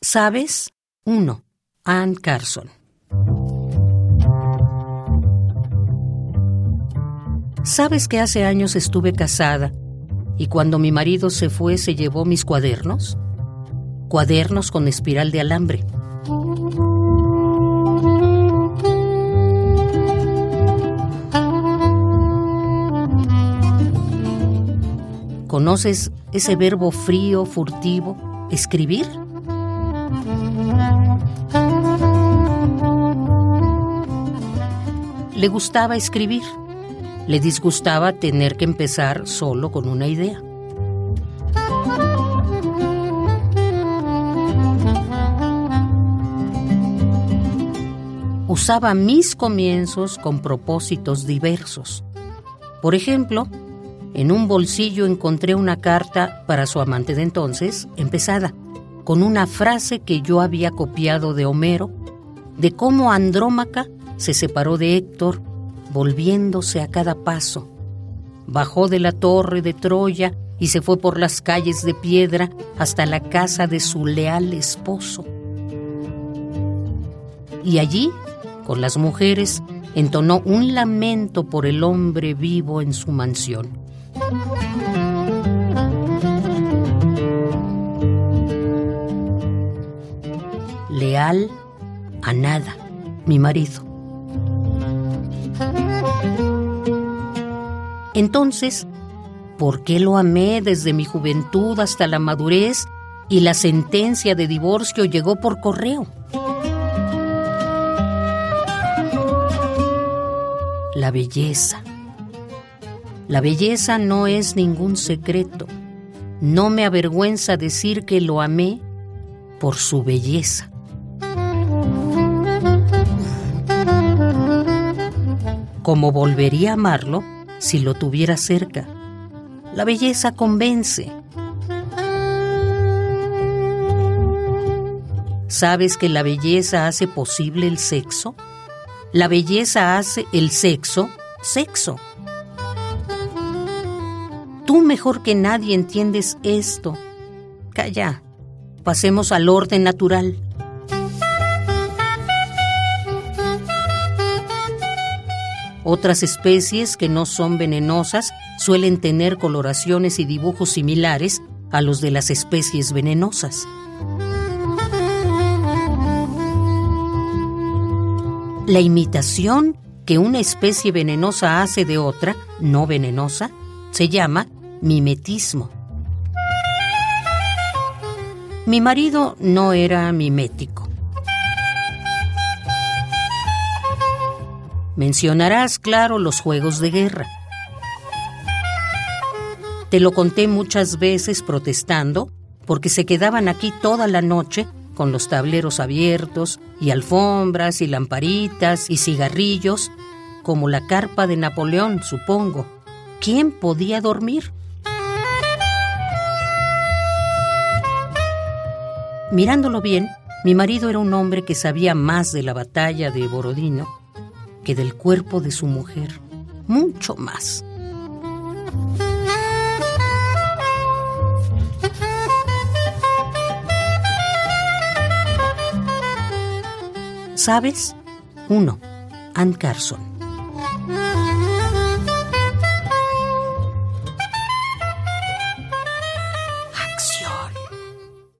¿Sabes? 1. Ann Carson. ¿Sabes que hace años estuve casada y cuando mi marido se fue se llevó mis cuadernos? Cuadernos con espiral de alambre. ¿Conoces ese verbo frío, furtivo, escribir? Le gustaba escribir. Le disgustaba tener que empezar solo con una idea. Usaba mis comienzos con propósitos diversos. Por ejemplo, en un bolsillo encontré una carta para su amante de entonces, empezada, con una frase que yo había copiado de Homero, de cómo Andrómaca se separó de Héctor, volviéndose a cada paso. Bajó de la torre de Troya y se fue por las calles de piedra hasta la casa de su leal esposo. Y allí, con las mujeres, entonó un lamento por el hombre vivo en su mansión. Leal a nada, mi marido. Entonces, ¿por qué lo amé desde mi juventud hasta la madurez y la sentencia de divorcio llegó por correo? La belleza. La belleza no es ningún secreto. No me avergüenza decir que lo amé por su belleza. Como volvería a amarlo si lo tuviera cerca. La belleza convence. ¿Sabes que la belleza hace posible el sexo? La belleza hace el sexo sexo. Tú mejor que nadie entiendes esto. Calla, pasemos al orden natural. Otras especies que no son venenosas suelen tener coloraciones y dibujos similares a los de las especies venenosas. La imitación que una especie venenosa hace de otra no venenosa se llama mimetismo. Mi marido no era mimético. Mencionarás, claro, los juegos de guerra. Te lo conté muchas veces protestando porque se quedaban aquí toda la noche con los tableros abiertos y alfombras y lamparitas y cigarrillos, como la carpa de Napoleón, supongo. ¿Quién podía dormir? Mirándolo bien, mi marido era un hombre que sabía más de la batalla de Borodino que del cuerpo de su mujer, mucho más. ¿Sabes? 1. Ann Carson.